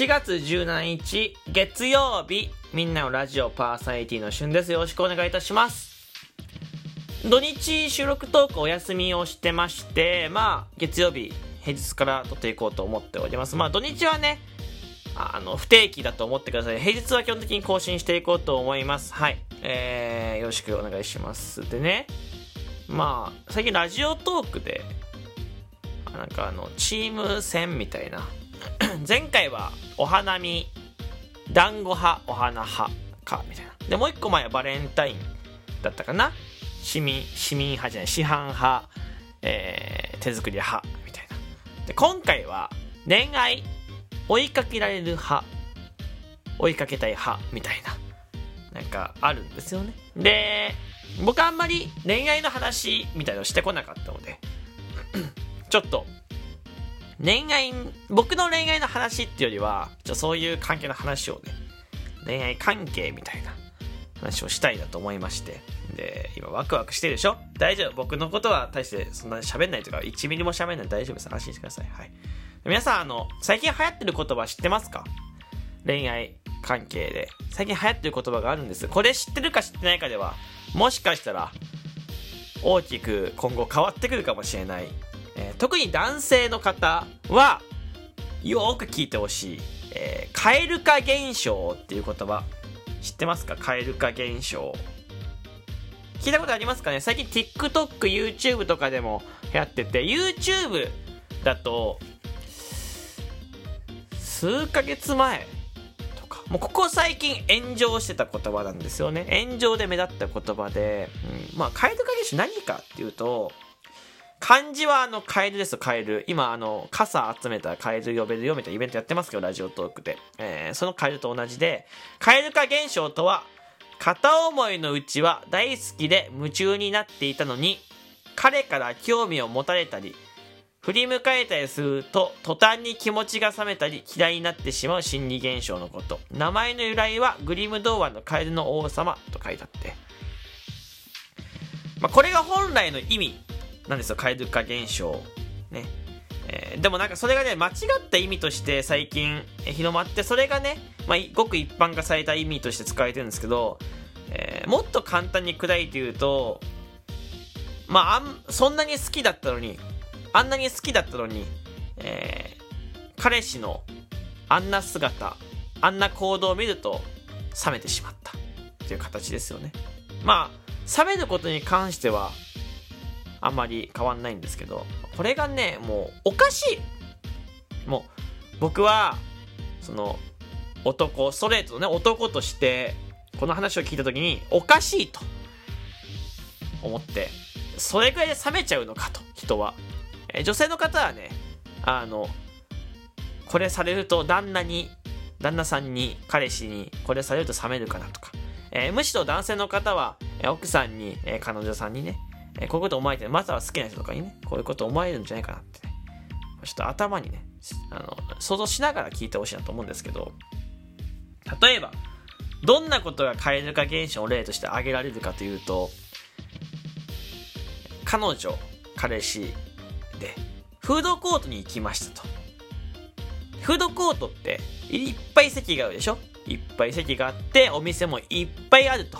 4月17日月曜日みんなのラジオパーソナリティの旬です。よろしくお願いいたします。土日収録トークお休みをしてましてまあ月曜日平日から撮っていこうと思っております。まあ土日はねあの不定期だと思ってください。平日は基本的に更新していこうと思います。はい。えー、よろしくお願いします。でねまあ最近ラジオトークでなんかあのチーム戦みたいな前回はお花見団子派お花派かみたいな。でもう一個前はバレンタインだったかな。市民市民派じゃない市販派、えー、手作り派みたいな。で今回は恋愛追いかけられる派追いかけたい派みたいな。なんかあるんですよね。で僕あんまり恋愛の話みたいのしてこなかったのでちょっと恋愛、僕の恋愛の話っていうよりは、じゃそういう関係の話をね、恋愛関係みたいな話をしたいなと思いまして。で、今ワクワクしてるでしょ？大丈夫。僕のことは大してそんな喋んないとか、1ミリも喋んない大丈夫です。安心してください。はい。皆さん、あの、最近流行ってる言葉知ってますか？恋愛関係で。最近流行ってる言葉があるんです。これ知ってるか知ってないかでは、もしかしたら、大きく今後変わってくるかもしれないえー、特に男性の方は、よく聞いてほしい。えー、蛙化現象っていう言葉、知ってますか？蛙化現象。聞いたことありますかね？最近 TikTok、YouTube とかでもやってて、YouTube だと、数ヶ月前とか、もうここ最近炎上してた言葉なんですよね。炎上で目立った言葉で、うん、まあ、蛙化現象何かっていうと、漢字はあの、カエルですカエル。今、あの、傘集めたカエル呼べるよみたいなイベントやってますけど、ラジオトークで。えー、そのカエルと同じで、カエル化現象とは、片思いのうちは大好きで夢中になっていたのに、彼から興味を持たれたり、振り向かれたりすると、途端に気持ちが冷めたり、嫌いになってしまう心理現象のこと。名前の由来は、グリム童話のカエルの王様と書いてあって。まあ、これが本来の意味なんですよ、蛙化現象。ね。えー、でもなんかそれがね、間違った意味として最近広まって、それがね、まあ、ごく一般化された意味として使われてるんですけど、えー、もっと簡単に砕いて言うと、まあ、あん、そんなに好きだったのに、あんなに好きだったのに、えー、彼氏のあんな姿、あんな行動を見ると冷めてしまったっていう形ですよね。まあ、冷めることに関しては、あんまり変わんないんですけど、これがね、もうおかしいもう、僕は、その、男、ストレートのね、男として、この話を聞いた時に、おかしいと、思って、それぐらいで冷めちゃうのかと、人は。え女性の方はね、あの、これされると旦那に、旦那さんに、彼氏に、これされると冷めるかなとか。えー、むしろ男性の方は、え奥さんに、え彼女さんにね、えこういうこと思えて、まずは好きな人とかにね、こういうこと思えるんじゃないかなってね、ちょっと頭にね、あの、想像しながら聞いてほしいなと思うんですけど、例えば、どんなことが蛙化現象を例として挙げられるかというと、彼女、彼氏で、フードコートに行きましたと。フードコートっていっぱい席があるでしょ？いっぱい席があって、お店もいっぱいあると。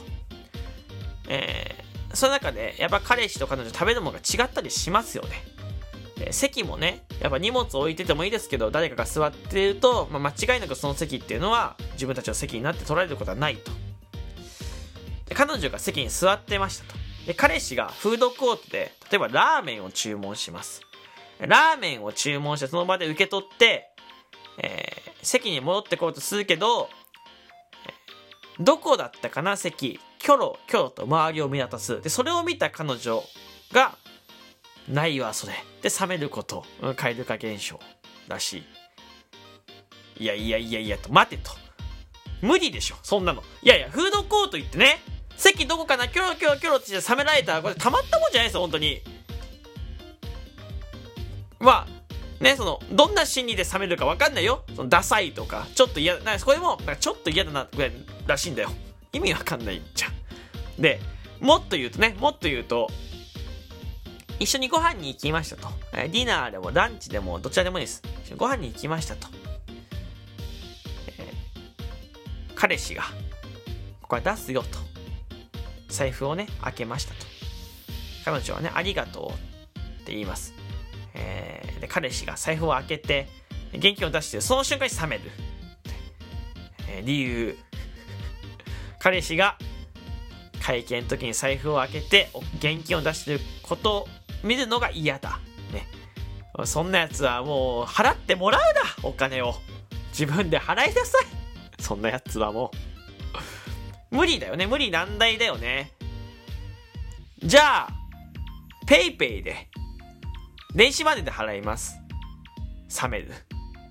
えその中で、やっぱ彼氏と彼女食べるものが違ったりしますよね。で席もね、やっぱ荷物置いててもいいですけど、誰かが座ってると、まあ、間違いなくその席っていうのは、自分たちの席になって取られることはないと。で彼女が席に座ってましたと。で、彼氏がフードコートで、例えばラーメンを注文します。ラーメンを注文してその場で受け取って、えー、席に戻ってこうとするけど、どこだったかな席キョロキョロと周りを見渡す。で、それを見た彼女が、ないわ、それ。で、冷めること。うん、蛙化現象らしい。いやいやいやいやと、待てと。無理でしょ、そんなの。いやいや、フードコート行ってね、席どこかな、キョロキョロキョロって冷められたら、これたまったもんじゃないですよ、本当に。まあ、ね、その、どんな心理で冷めるか分かんないよ。その、ダサいとか、ちょっと嫌だ、なこれも、ちょっと嫌だな、ぐらいらしいんだよ。意味わかんないじゃん。で、もっと言うとね、もっと言うと、一緒にご飯に行きましたと。ディナーでもランチでもどちらでもいいです。ご飯に行きましたと。彼氏がこれ出すよと財布をね開けましたと彼女はねありがとうって言います、えー、で彼氏が財布を開けて現金を出してその瞬間に冷める、えー、理由彼氏が会計の時に財布を開けて現金を出してることを見るのが嫌だ。ね。そんなやつはもう払ってもらうなお金を。自分で払いなさいそんなやつはもう。無理だよね。無理難題だよね。じゃあ、ペイペイで、電子マネーで払います。冷める。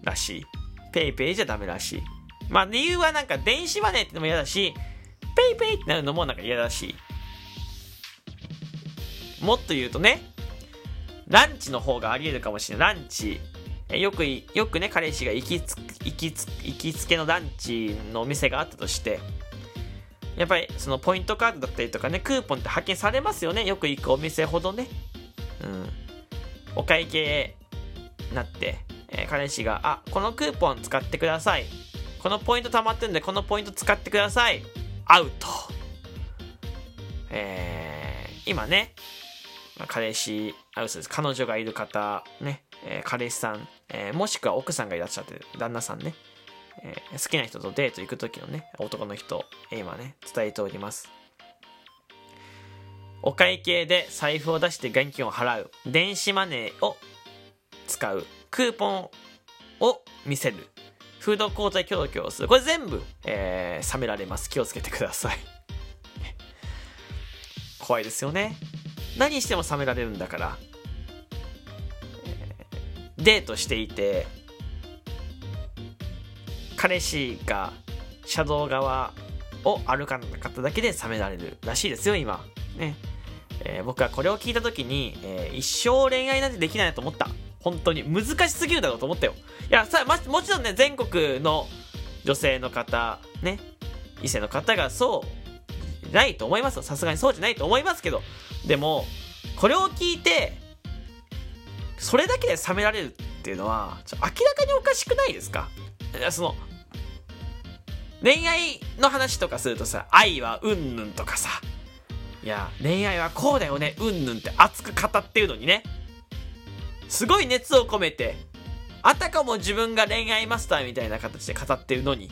らしい。ペイペイじゃダメらしい。まあ理由はなんか電子マネーってのも嫌だし、ペイペイってなるのもなんか嫌だし。もっと言うとね、ランチの方があり得るかもしれない。ランチ。よく、よくね、彼氏が行きつ、行きつ、行きつけのランチのお店があったとして、やっぱりそのポイントカードだったりとかね、クーポンって発見されますよね。よく行くお店ほどね。うん。お会計になって、えー、彼氏が、あ、このクーポン使ってください。このポイント貯まってるんで、このポイント使ってください。アウト。えー、今ね、彼氏、あ、嘘です。彼女がいる方、ね、えー、彼氏さん、えー、もしくは奥さんがいらっしゃってる旦那さんね、えー、好きな人とデート行く時のね、男の人、今ね、伝えております。お会計で財布を出して現金を払う。電子マネーを使う。クーポンを見せる。フードコートでキョロキョロする。これ全部、えー、冷められます。気をつけてください。怖いですよね。何しても冷められるんだから。えー、デートしていて、彼氏が車道側を歩かなかっただけで冷められるらしいですよ、今。ね。えー、僕はこれを聞いた時に、えー、一生恋愛なんてできないと思った。本当に難しすぎるだろうと思ったよ。いや、さ、ま、もちろんね、全国の女性の方、ね、異性の方がそうないと思います。さすがにそうじゃないと思いますけど、でも、これを聞いて、それだけで冷められるっていうのは、明らかにおかしくないですか？その、恋愛の話とかするとさ、愛はうんぬんとかさ、いや、恋愛はこうだよね、うんぬんって熱く語ってるのにね、すごい熱を込めて、あたかも自分が恋愛マスターみたいな形で語ってるのに、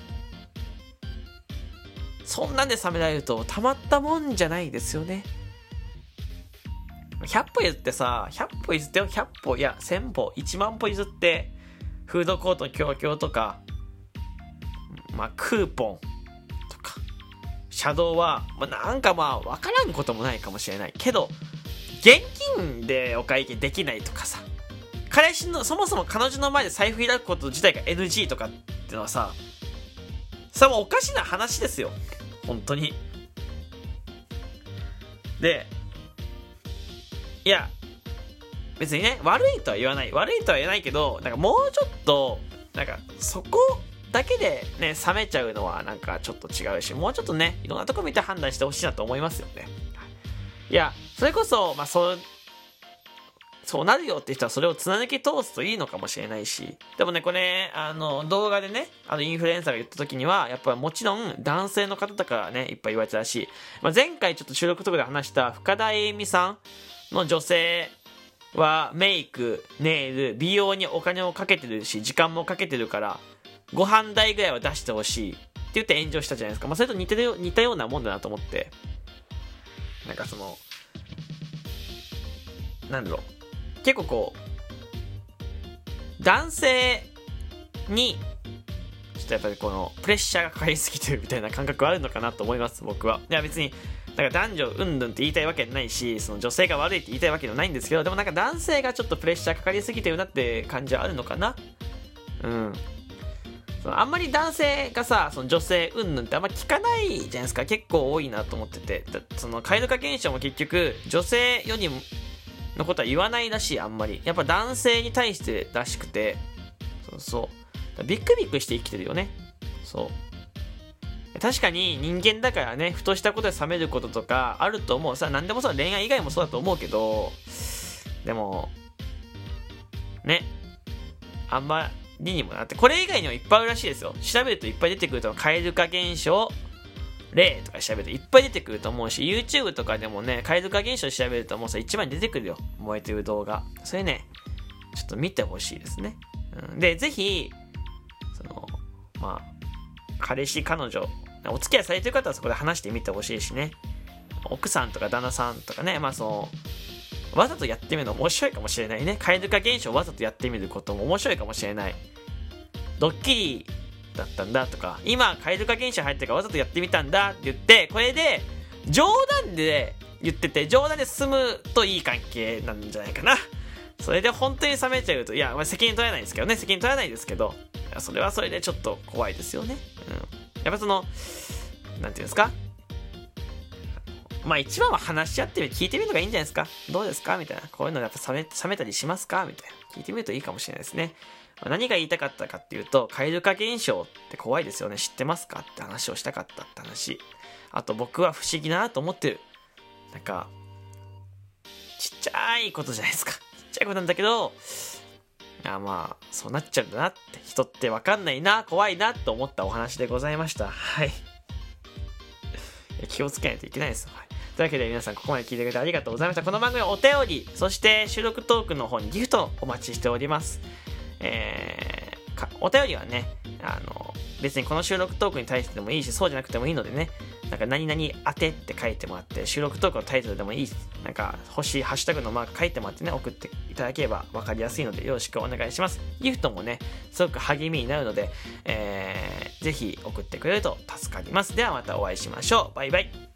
そんなんで冷められるとたまったもんじゃないですよね。100歩譲ってさ、100歩譲ってよ、100歩、いや、1000歩、1万歩譲って、フードコートの供給とか、まあ、クーポンとか、車道は、まあ、なんかまあ、わからんこともないかもしれないけど、現金でお会計できないとかさ、彼氏の、そもそも彼女の前で財布開くこと自体が NG とかってのはさ、さ、もおかしな話ですよ。本当に。で、いや、別にね、悪いとは言わない。悪いとは言わないけど、なんかもうちょっと、なんか、そこだけでね、冷めちゃうのはなんかちょっと違うし、もうちょっとね、いろんなとこ見て判断してほしいなと思いますよね。いや、それこそ、まあ、そう、そうなるよって人はそれを貫き通すといいのかもしれないし。でもね、これ、あの、動画でね、あの、インフルエンサーが言った時には、やっぱもちろん男性の方とかね、いっぱい言われてたし、まあ、前回ちょっと収録とかで話した深田栄美さんの女性はメイク、ネイル、美容にお金をかけてるし、時間もかけてるから、ご飯代ぐらいは出してほしいって言って炎上したじゃないですか。まあ、それと似てる似たようなもんだなと思って。なんかその、なんだろう。結構こう、男性に、ちょっとやっぱりこの、プレッシャーがかかりすぎてるみたいな感覚はあるのかなと思います、僕は。いや別に、だか男女うんぬんって言いたいわけないし、その女性が悪いって言いたいわけでもないんですけど、でもなんか男性がちょっとプレッシャーかかりすぎてるなって感じはあるのかな？うん。そのあんまり男性がさ、その女性うんぬんってあんま聞かないじゃないですか。結構多いなと思ってて。その蛙化現象も結局、女性よりものことは言わないらしい、あんまり。やっぱ男性に対してらしくて、そうそう。ビクビクして生きてるよね。そう。確かに人間だからね、ふとしたことで冷めることとかあると思う。さ、何でもそう、恋愛以外もそうだと思うけど、でも、ね、あんま理にもなって、これ以外にもいっぱいあるらしいですよ。調べるといっぱい出てくると、蛙化現象、例とか調べるといっぱい出てくると思うし、YouTube とかでもね、蛙化現象調べるともうさ、一番に出てくるよ。燃えてる動画。それね、ちょっと見てほしいですね。うん、で、ぜひ、その、まあ、彼氏、彼女、お付き合いされてる方はそこで話してみてほしいしね。奥さんとか旦那さんとかね、まあその、わざとやってみるの面白いかもしれないね。蛙化現象をわざとやってみることも面白いかもしれない。ドッキリだったんだとか、今、蛙化現象入ってるからわざとやってみたんだって言って、これで、冗談で言ってて、冗談で進むといい関係なんじゃないかな。それで本当に冷めちゃうと、いや、まあ、責任取れないですけどね、責任取れないですけど、それはそれでちょっと怖いですよね。うん。やっぱその、なんていうんですか？まあ一番は話し合ってみ聞いてみるのがいいんじゃないですか？どうですか？みたいな。こういうのやっぱ冷め冷めたりしますか？みたいな。聞いてみるといいかもしれないですね。何が言いたかったかっていうと、蛙化現象って怖いですよね。知ってますかって話をしたかったって話。あと僕は不思議だなと思ってる。なんか、ちっちゃいことじゃないですか。ちっちゃいことなんだけど、あまあ、そうなっちゃうんだなって、人ってわかんないな、怖いなと思ったお話でございました。はい。気をつけないといけないです。はい。というわけで皆さんここまで聞いてくれてありがとうございました。この番組はお便り、そして収録トークの方にギフトお待ちしております。えー、お便りはね、あの、別にこの収録トークに対してでもいいし、そうじゃなくてもいいのでね、なんか何々当てって書いてもらって、収録トークのタイトルでもいい、なんか欲しいハッシュタグのマーク書いてもらってね、送っていただければ分かりやすいのでよろしくお願いします。ギフトもね、すごく励みになるので、えー、ぜひ送ってくれると助かります。ではまたお会いしましょう。バイバイ。